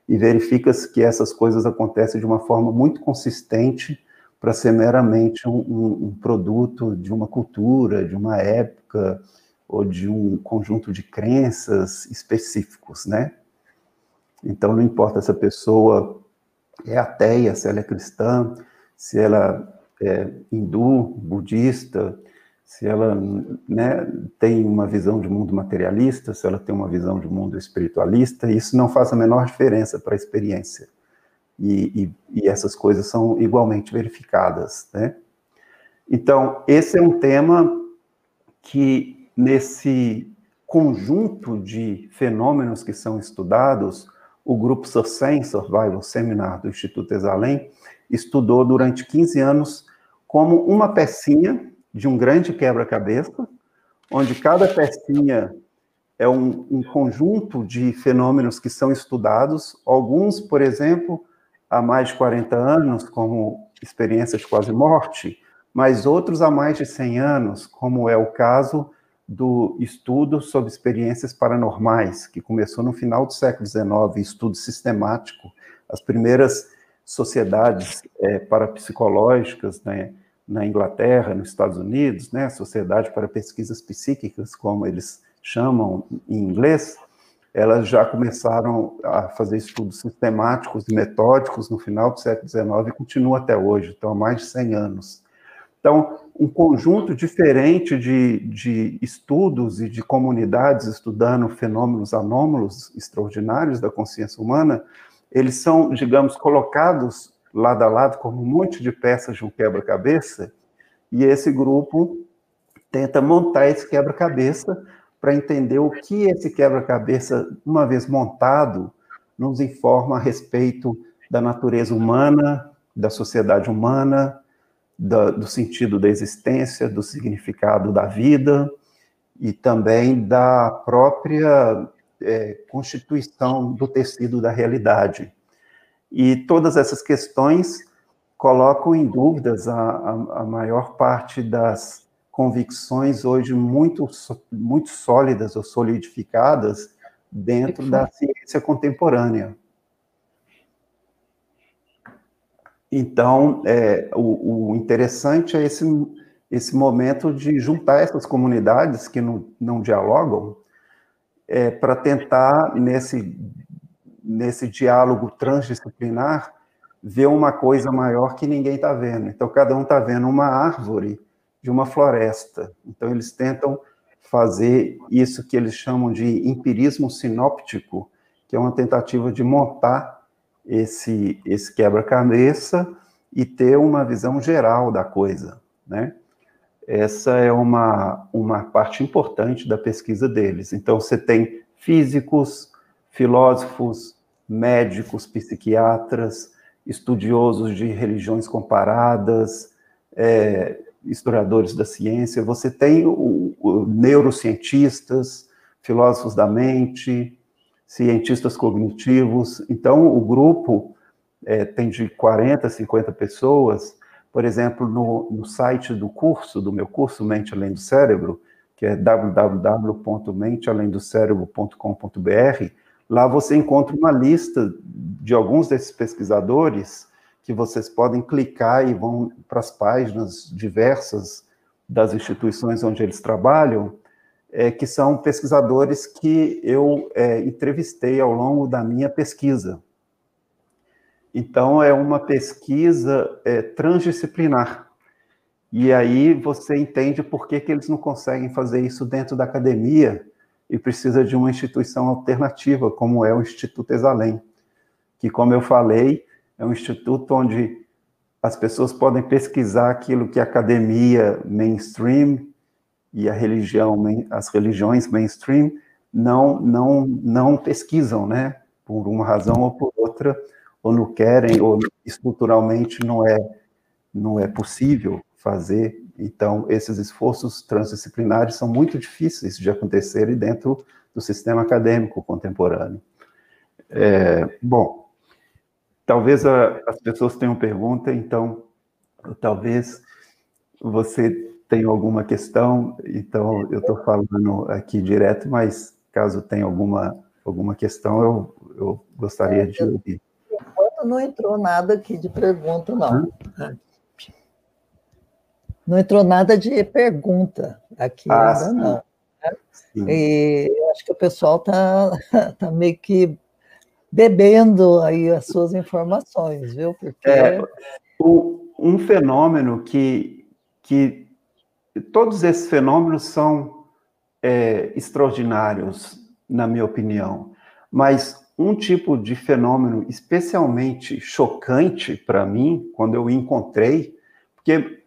e verifica-se que essas coisas acontecem de uma forma muito consistente para ser meramente um, um, um, produto de uma cultura, de uma época, ou de um conjunto de crenças específicos, né? Então, não importa se a pessoa é ateia, se ela é cristã, se ela é hindu, budista, se ela né, tem uma visão de mundo materialista, se ela tem uma visão de mundo espiritualista, isso não faz a menor diferença para a experiência. E, e, e, essas coisas são igualmente verificadas, né? Então, esse é um tema que, nesse conjunto de fenômenos que são estudados, o grupo Sustain Survival Seminar do Instituto Exalém estudou durante 15 anos como uma pecinha de um grande quebra-cabeça, onde cada pecinha é um, um, conjunto de fenômenos que são estudados, alguns, por exemplo, há mais de 40 anos, como experiências de quase morte, mas outros há mais de 100 anos, como é o caso do estudo sobre experiências paranormais, que começou no final do século XIX, estudo sistemático. As primeiras sociedades é, parapsicológicas né, na Inglaterra, nos Estados Unidos, né, Sociedade para Pesquisas Psíquicas, como eles chamam em inglês, elas já começaram a fazer estudos sistemáticos e metódicos no final do século XIX e continua até hoje, então há mais de 100 anos. Então, um conjunto diferente de, de estudos e de comunidades estudando fenômenos anômalos extraordinários da consciência humana, eles são, digamos, colocados lado a lado como um monte de peças de um quebra-cabeça, e esse grupo tenta montar esse quebra-cabeça para entender o que esse quebra-cabeça, uma vez montado, nos informa a respeito da natureza humana, da sociedade humana, da, do sentido da existência, do significado da vida e também da própria é, constituição do tecido da realidade. E todas essas questões colocam em dúvidas a, a, a maior parte das convicções hoje muito, muito sólidas ou solidificadas dentro da ciência contemporânea. Então, é, o, o, interessante é esse, esse momento de juntar essas comunidades que não, não dialogam é, para tentar, nesse, nesse diálogo transdisciplinar, ver uma coisa maior que ninguém está vendo. Então, cada um está vendo uma árvore de uma floresta. Então, eles tentam fazer isso que eles chamam de empirismo sinóptico, que é uma tentativa de montar esse, esse quebra-cabeça e ter uma visão geral da coisa, né? Essa é uma, uma parte importante da pesquisa deles. Então, você tem físicos, filósofos, médicos, psiquiatras, estudiosos de religiões comparadas, é, historiadores da ciência, você tem o, o, neurocientistas, filósofos da mente, cientistas cognitivos. Então, o grupo é, tem de 40 a 50 pessoas. Por exemplo, no, no site do curso, do meu curso Mente Além do Cérebro, que é www.mentealemdocérebro.com.br, lá você encontra uma lista de alguns desses pesquisadores que vocês podem clicar e vão para as páginas diversas das instituições onde eles trabalham é, que são pesquisadores que eu é, entrevistei ao longo da minha pesquisa. Então, é uma pesquisa é, transdisciplinar. E aí você entende por que, que eles não conseguem fazer isso dentro da academia e precisa de uma instituição alternativa, como é o Instituto Exalém, que, como eu falei, é um instituto onde as pessoas podem pesquisar aquilo que a academia mainstream e a religião, as religiões mainstream não, não, não pesquisam, né? Por uma razão ou por outra, ou não querem, ou estruturalmente não é, não é possível fazer. Então, esses esforços transdisciplinares são muito difíceis de acontecerem dentro do sistema acadêmico contemporâneo. É, bom, talvez a, as pessoas tenham pergunta, então, talvez você tem alguma questão, então eu estou falando aqui direto, mas caso tenha alguma, alguma questão, eu, eu gostaria é, de ouvir. Enquanto não entrou nada aqui de pergunta, não. Hã? Não entrou nada de pergunta aqui ah, ainda, sim. não. Sim. E eu acho que o pessoal está tá meio que bebendo aí as suas informações, viu? Porque... É, o, um fenômeno que, que todos esses fenômenos são é, extraordinários, na minha opinião, mas um tipo de fenômeno especialmente chocante para mim, quando eu encontrei, porque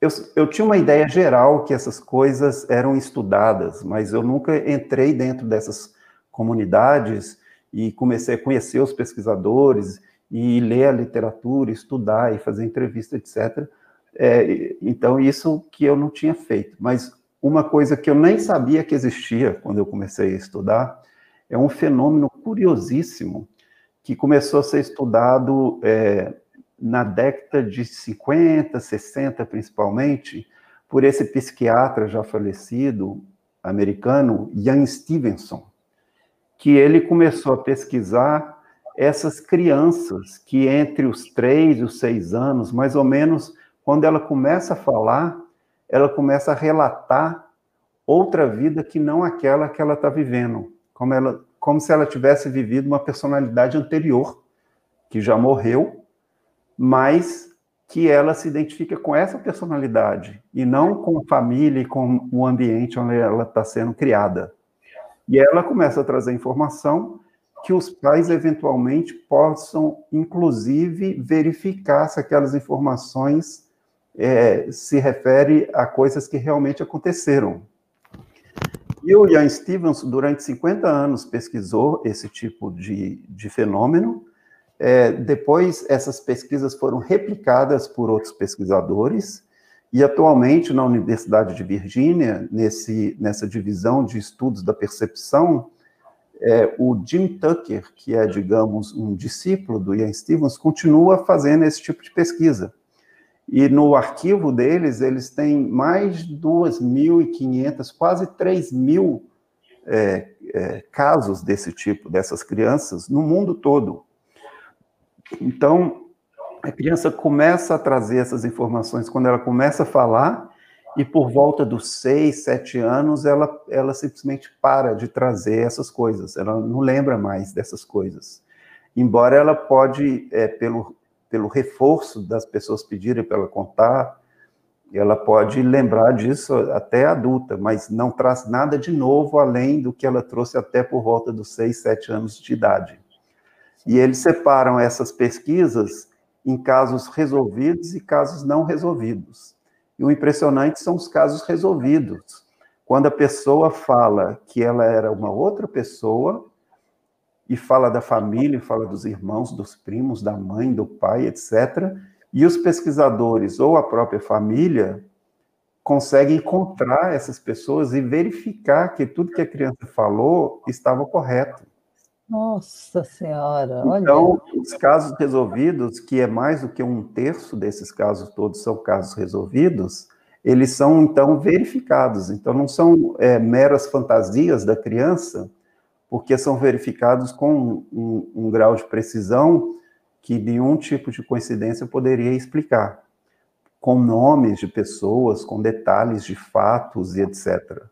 eu, eu tinha uma ideia geral que essas coisas eram estudadas, mas eu nunca entrei dentro dessas comunidades e comecei a conhecer os pesquisadores e ler a literatura, estudar e fazer entrevista, etc. É, então, isso que eu não tinha feito. Mas uma coisa que eu nem sabia que existia quando eu comecei a estudar é um fenômeno curiosíssimo que começou a ser estudado é, na década de 50, 60 principalmente, por esse psiquiatra já falecido americano, Ian Stevenson, que ele começou a pesquisar essas crianças que entre os três e os seis anos, mais ou menos, quando ela começa a falar, ela começa a relatar outra vida que não aquela que ela está vivendo, como, ela, como se ela tivesse vivido uma personalidade anterior, que já morreu, mas que ela se identifica com essa personalidade e não com a família e com o ambiente onde ela está sendo criada. E ela começa a trazer informação que os pais eventualmente possam, inclusive, verificar se aquelas informações é, se refere a coisas que realmente aconteceram. E o Ian Stevens, durante 50 anos, pesquisou esse tipo de, de fenômeno, é, depois, essas pesquisas foram replicadas por outros pesquisadores, e atualmente, na Universidade de Virgínia, nessa divisão de estudos da percepção, é, o Jim Tucker, que é, digamos, um discípulo do Ian Stevens, continua fazendo esse tipo de pesquisa. E no arquivo deles, eles têm mais de 2.500, quase 3.000 é, é, casos desse tipo, dessas crianças, no mundo todo. Então, a criança começa a trazer essas informações quando ela começa a falar, e por volta dos seis, sete anos, ela, ela simplesmente para de trazer essas coisas, ela não lembra mais dessas coisas. Embora ela pode, é, pelo, pelo reforço das pessoas pedirem para ela contar, ela pode lembrar disso até adulta, mas não traz nada de novo além do que ela trouxe até por volta dos seis, sete anos de idade. E eles separam essas pesquisas em casos resolvidos e casos não resolvidos. E o impressionante são os casos resolvidos. Quando a pessoa fala que ela era uma outra pessoa, e fala da família, fala dos irmãos, dos primos, da mãe, do pai, etc. E os pesquisadores ou a própria família conseguem encontrar essas pessoas e verificar que tudo que a criança falou estava correto. Nossa Senhora, olha. Então, os casos resolvidos, que é mais do que um terço desses casos todos são casos resolvidos, eles são então verificados. Então, não são é, meras fantasias da criança, porque são verificados com um, um, um grau de precisão que nenhum tipo de coincidência poderia explicar, com nomes de pessoas, com detalhes de fatos e etc.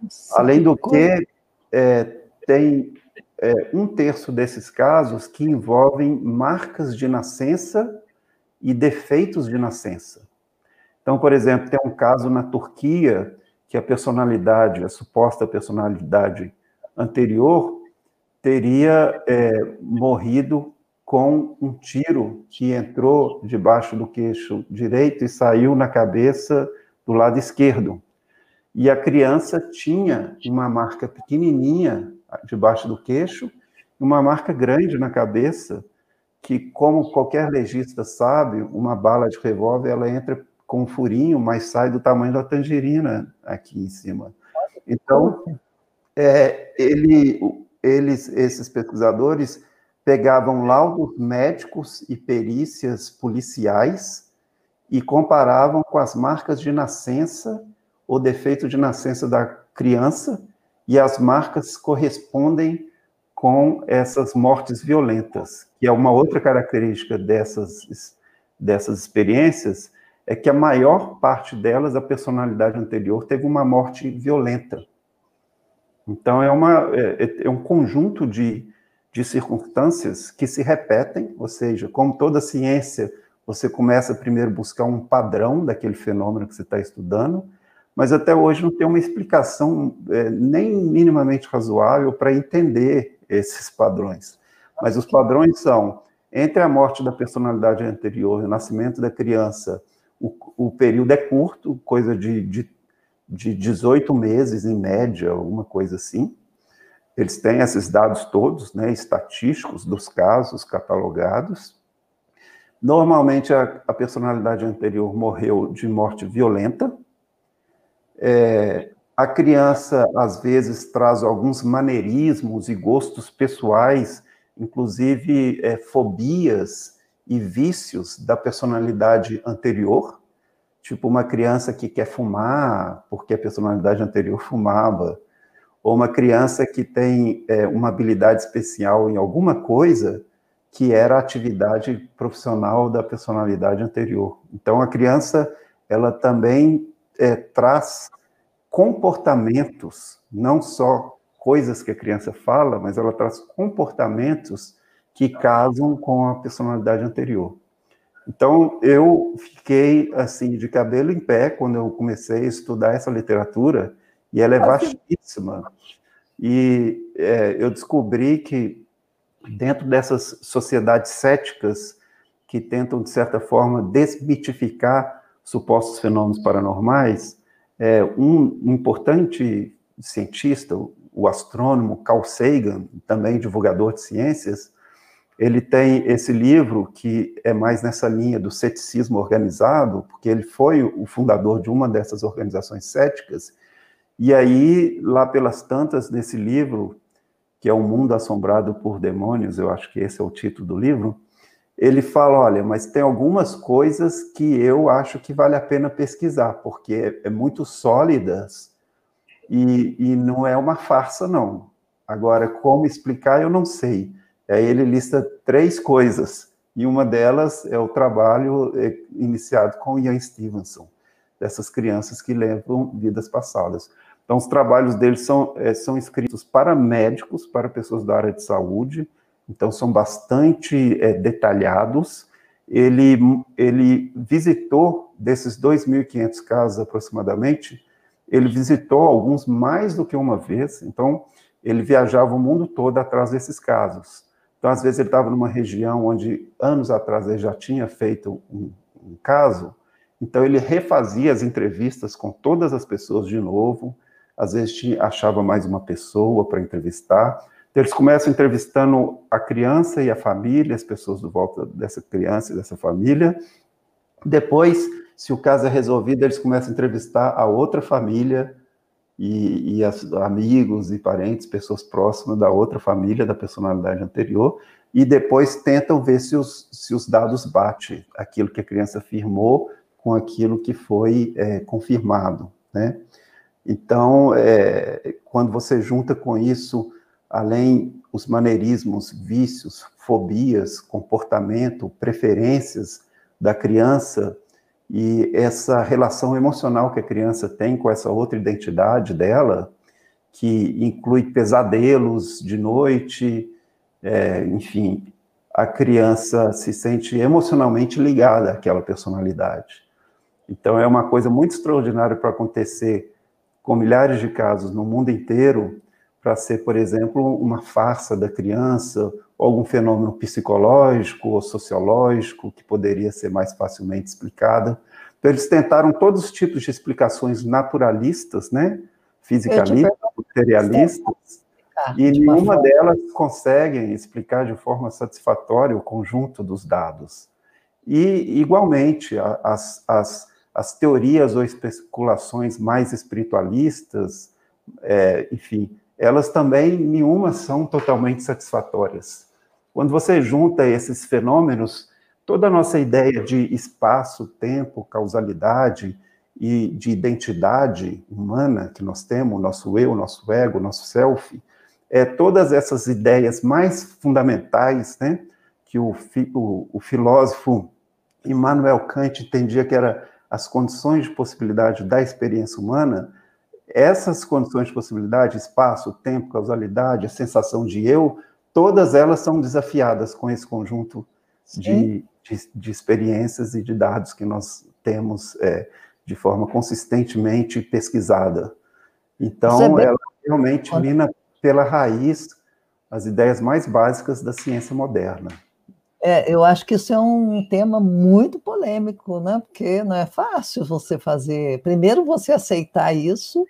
Nossa, Além do que, é, tem é, um terço desses casos que envolvem marcas de nascença e defeitos de nascença. Então, por exemplo, tem um caso na Turquia que a personalidade, a suposta personalidade anterior, teria é, morrido com um tiro que entrou debaixo do queixo direito e saiu na cabeça do lado esquerdo. E a criança tinha uma marca pequenininha debaixo do queixo, uma marca grande na cabeça, que, como qualquer legista sabe, uma bala de revólver ela entra com um furinho, mas sai do tamanho da tangerina aqui em cima. Então, é, ele, eles, esses pesquisadores pegavam laudos médicos e perícias policiais e comparavam com as marcas de nascença ou defeito de nascença da criança, e as marcas correspondem com essas mortes violentas, que é uma outra característica dessas, dessas experiências, é que a maior parte delas, a personalidade anterior, teve uma morte violenta. Então, é, uma, é, é um conjunto de, de circunstâncias que se repetem, ou seja, como toda ciência, você começa primeiro a buscar um padrão daquele fenômeno que você está estudando, mas até hoje não tem uma explicação é, nem minimamente razoável para entender esses padrões. Mas os padrões são entre a morte da personalidade anterior e o nascimento da criança, o, o período é curto, coisa de, de, de 18 meses em média, alguma coisa assim. Eles têm esses dados todos, né, estatísticos dos casos catalogados. Normalmente a, a personalidade anterior morreu de morte violenta, é, a criança, às vezes, traz alguns maneirismos e gostos pessoais, inclusive é, fobias e vícios da personalidade anterior, tipo uma criança que quer fumar porque a personalidade anterior fumava, ou uma criança que tem é, uma habilidade especial em alguma coisa que era a atividade profissional da personalidade anterior. Então, a criança, ela também é, traz comportamentos, não só coisas que a criança fala, mas ela traz comportamentos que casam com a personalidade anterior. Então, eu fiquei, assim, de cabelo em pé quando eu comecei a estudar essa literatura, e ela é vastíssima. E é, eu descobri que, dentro dessas sociedades céticas, que tentam, de certa forma, desmitificar supostos fenômenos paranormais, é, um importante cientista, o astrônomo Carl Sagan, também divulgador de ciências, ele tem esse livro que é mais nessa linha do ceticismo organizado, porque ele foi o fundador de uma dessas organizações céticas, e aí, lá pelas tantas, nesse livro, que é O Mundo Assombrado por Demônios, eu acho que esse é o título do livro, ele fala: olha, mas tem algumas coisas que eu acho que vale a pena pesquisar, porque é, é muito sólidas e, e não é uma farsa, não. Agora, como explicar, eu não sei. Aí ele lista três coisas, e uma delas é o trabalho é, iniciado com Ian Stevenson, dessas crianças que levam vidas passadas. Então, os trabalhos dele são, é, são escritos para médicos, para pessoas da área de saúde, então são bastante é, detalhados. Ele, ele visitou, desses 2.500 casos aproximadamente, ele visitou alguns mais do que uma vez, então ele viajava o mundo todo atrás desses casos. Então, às vezes, ele estava numa região onde, anos atrás, ele já tinha feito um, um caso, então ele refazia as entrevistas com todas as pessoas de novo, às vezes achava mais uma pessoa para entrevistar, então, eles começam entrevistando a criança e a família, as pessoas do volta dessa criança e dessa família. Depois, se o caso é resolvido, eles começam a entrevistar a outra família e, e as, amigos e parentes, pessoas próximas da outra família, da personalidade anterior, e depois tentam ver se os, se os dados batem aquilo que a criança afirmou com aquilo que foi é, confirmado, né? Então, é, quando você junta com isso além os maneirismos, vícios, fobias, comportamento, preferências da criança e essa relação emocional que a criança tem com essa outra identidade dela, que inclui pesadelos de noite, é, enfim, a criança se sente emocionalmente ligada àquela personalidade. Então é uma coisa muito extraordinária para acontecer com milhares de casos no mundo inteiro, para ser, por exemplo, uma farsa da criança, algum fenômeno psicológico ou sociológico que poderia ser mais facilmente explicado. Então, eles tentaram todos os tipos de explicações naturalistas, né? fisicalistas, materialistas, e nenhuma delas conseguem explicar de forma satisfatória o conjunto dos dados. E, igualmente, as, as, as teorias ou especulações mais espiritualistas, é, enfim, elas também, nenhuma são totalmente satisfatórias. Quando você junta esses fenômenos, toda a nossa ideia de espaço, tempo, causalidade e de identidade humana que nós temos, nosso eu, nosso ego, nosso self, é, todas essas ideias mais fundamentais, né, que o, o, o filósofo Immanuel Kant entendia que era as condições de possibilidade da experiência humana, essas condições de possibilidade, espaço, tempo, causalidade, a sensação de eu, todas elas são desafiadas com esse conjunto de, de, de, experiências e de dados que nós temos é, de forma consistentemente pesquisada. Então, é ela realmente mina pela raiz as ideias mais básicas da ciência moderna. É, eu acho que isso é um tema muito polêmico, né? Porque não é fácil você fazer. Primeiro, você aceitar isso,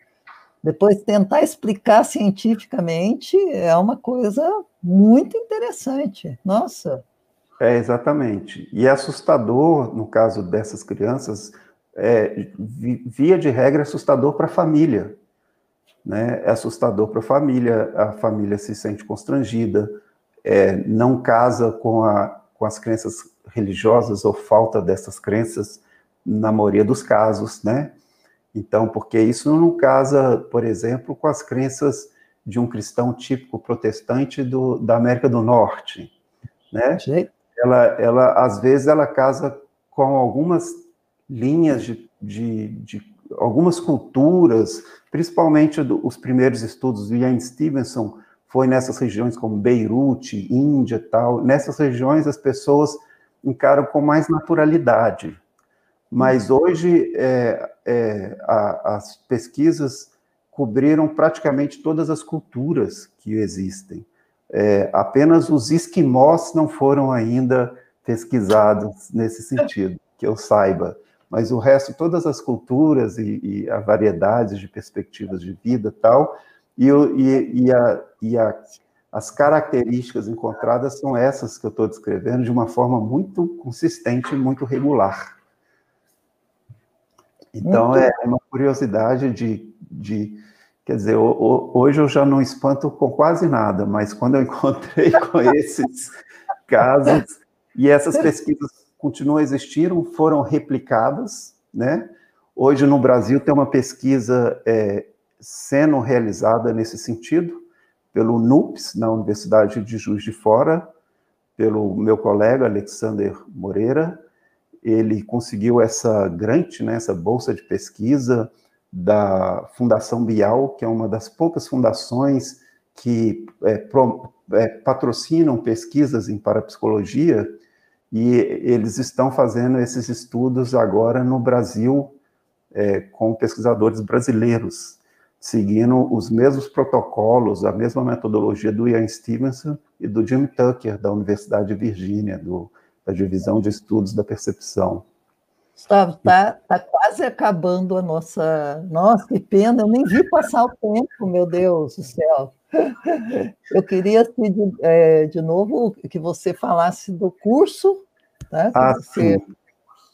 depois tentar explicar cientificamente é uma coisa muito interessante. Nossa. É, exatamente. E é assustador, no caso dessas crianças, é, via de regra, é assustador para a família. Né? É assustador para a família, a família se sente constrangida, é, não casa com, a, com as crenças religiosas ou falta dessas crenças, na maioria dos casos, né? Então, porque isso não casa, por exemplo, com as crenças de um cristão típico protestante do, da América do Norte, né? Ela, ela, às vezes, ela casa com algumas linhas de, de, de algumas culturas, principalmente do, os primeiros estudos do Ian Stevenson, foi nessas regiões como Beirute, Índia tal. Nessas regiões as pessoas encaram com mais naturalidade. Mas hoje é, é, a, as pesquisas cobriram praticamente todas as culturas que existem. É, apenas os esquimós não foram ainda pesquisados nesse sentido, que eu saiba mas o resto, todas as culturas e, e a variedade de perspectivas de vida tal, e, e, e, a, e a, as características encontradas são essas que eu estou descrevendo de uma forma muito consistente e muito regular. Então, é uma curiosidade de, de quer dizer, hoje eu já não espanto com quase nada, mas quando eu encontrei com esses casos, e essas pesquisas continuam a existir, foram replicadas, né? Hoje no Brasil tem uma pesquisa é, sendo realizada nesse sentido pelo NUPS, na Universidade de Juiz de Fora, pelo meu colega Alexander Moreira. Ele conseguiu essa grant, né, essa bolsa de pesquisa da Fundação Bial, que é uma das poucas fundações que é, pro, é, patrocinam pesquisas em parapsicologia e eles estão fazendo esses estudos agora no Brasil é, com pesquisadores brasileiros, seguindo os mesmos protocolos, a mesma metodologia do Ian Stevenson e do Jim Tucker, da Universidade de Virgínia, do, da Divisão de Estudos da Percepção. Gustavo, está tá quase acabando a nossa. Nossa, que pena, eu nem vi passar o tempo, meu Deus do céu. Eu queria, assim, de, é, de novo, que você falasse do curso, né? Ah,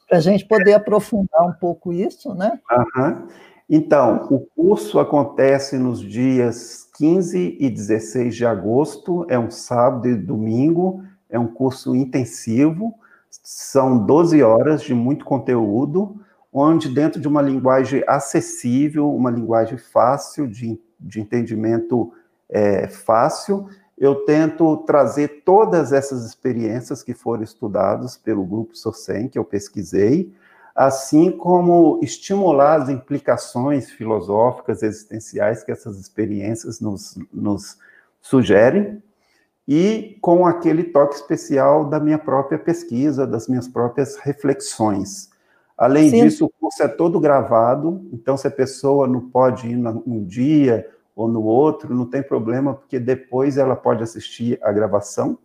para a gente poder aprofundar um pouco isso, né? Uhum. Então, o curso acontece nos dias 15 e 16 de agosto, é um sábado e domingo, é um curso intensivo, são 12 horas de muito conteúdo, onde dentro de uma linguagem acessível, uma linguagem fácil, de, de entendimento é, fácil, eu tento trazer todas essas experiências que foram estudadas pelo grupo SOCEM, que eu pesquisei, assim como estimular as implicações filosóficas existenciais que essas experiências nos, nos sugerem, e com aquele toque especial da minha própria pesquisa, das minhas próprias reflexões. Além Sim. disso, o curso é todo gravado, então se a pessoa não pode ir um dia ou no outro, não tem problema, porque depois ela pode assistir a gravação,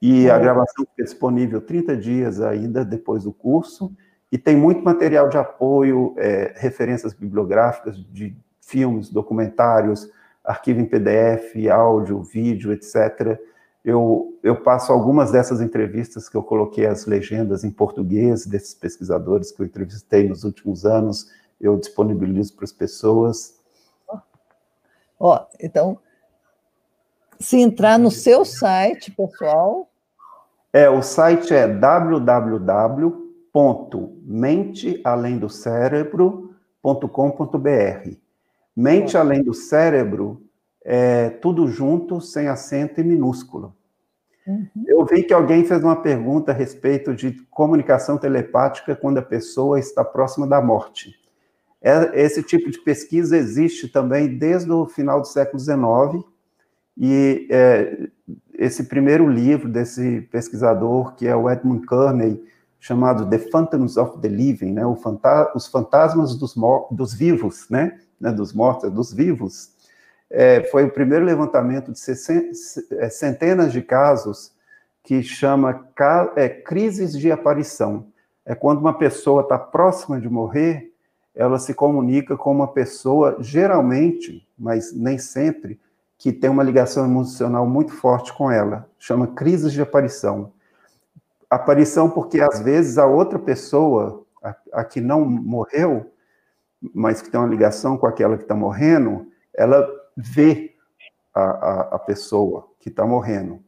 e a gravação fica disponível 30 dias ainda depois do curso, e tem muito material de apoio, é, referências bibliográficas de filmes, documentários, arquivo em PDF, áudio, vídeo, etc. Eu, eu passo algumas dessas entrevistas que eu coloquei as legendas em português desses pesquisadores que eu entrevistei nos últimos anos, eu disponibilizo para as pessoas. Ó, então, se entrar no seu site, pessoal, É, o site é www.mentealemdocérebro.com.br. Mente além do cérebro é tudo junto, sem acento e minúsculo. Uhum. Eu vi que alguém fez uma pergunta a respeito de comunicação telepática quando a pessoa está próxima da morte. É, esse tipo de pesquisa existe também desde o final do século XIX, e é, esse primeiro livro desse pesquisador, que é o Edmund Kearney, chamado The Phantoms of the Living, né, Os Fantasmas dos, dos Vivos, né, né, dos mortos, dos vivos, é, foi o primeiro levantamento de é, centenas de casos que chama é, crises de aparição. É quando uma pessoa está próxima de morrer, ela se comunica com uma pessoa, geralmente, mas nem sempre, que tem uma ligação emocional muito forte com ela. Chama crises de aparição. Aparição porque, às vezes, a outra pessoa, a, a que não morreu, mas que tem uma ligação com aquela que está morrendo, ela vê a, a, a pessoa que está morrendo.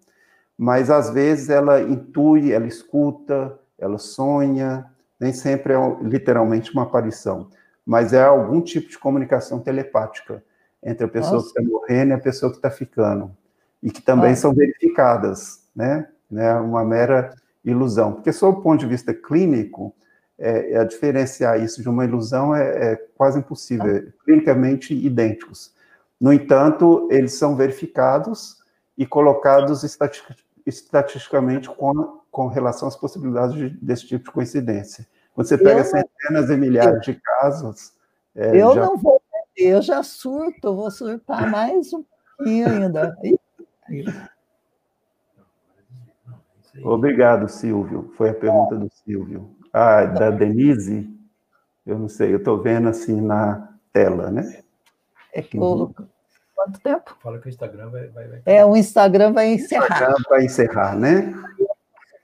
Mas às vezes ela intui, ela escuta, ela sonha, nem sempre é literalmente uma aparição, mas é algum tipo de comunicação telepática entre a pessoa Nossa. que está morrendo e a pessoa que está ficando, e que também Nossa. são verificadas, né? né? Uma mera ilusão. Porque, sob o ponto de vista clínico, é, é diferenciar isso de uma ilusão é, é quase impossível, é clinicamente idênticos. No entanto, eles são verificados e colocados estatisticamente com, com relação às possibilidades de, desse tipo de coincidência. Quando você pega eu centenas e milhares de casos. É, eu já... não vou, eu já surto, vou surtar mais um pouquinho ainda. Obrigado, Silvio. Foi a pergunta do Silvio. Ah, da Denise, eu não sei, eu estou vendo assim na tela, né? É que uhum. Quanto tempo? Fala que o Instagram vai. vai, vai... É, o Instagram vai encerrar. O Instagram vai encerrar, né?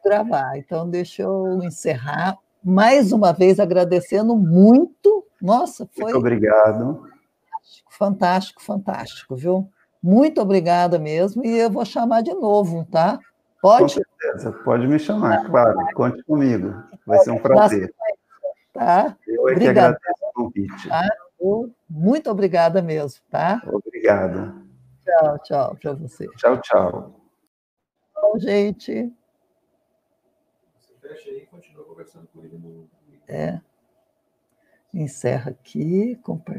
Gravar. Então, deixa eu encerrar. Mais uma vez agradecendo muito. Nossa, foi. Muito obrigado. Fantástico, fantástico, viu? Muito obrigada mesmo. E eu vou chamar de novo, tá? Pode? Com certeza, pode me chamar, claro. Conte comigo. Vai ser um prazer. Tá? Eu é que agradeço o convite. Tá? Muito obrigada mesmo, tá? Obrigado. Tchau, tchau para você. Tchau, tchau. Tchau, gente. Você fecha aí e continua conversando com ele no. É. Encerra aqui, compartilha.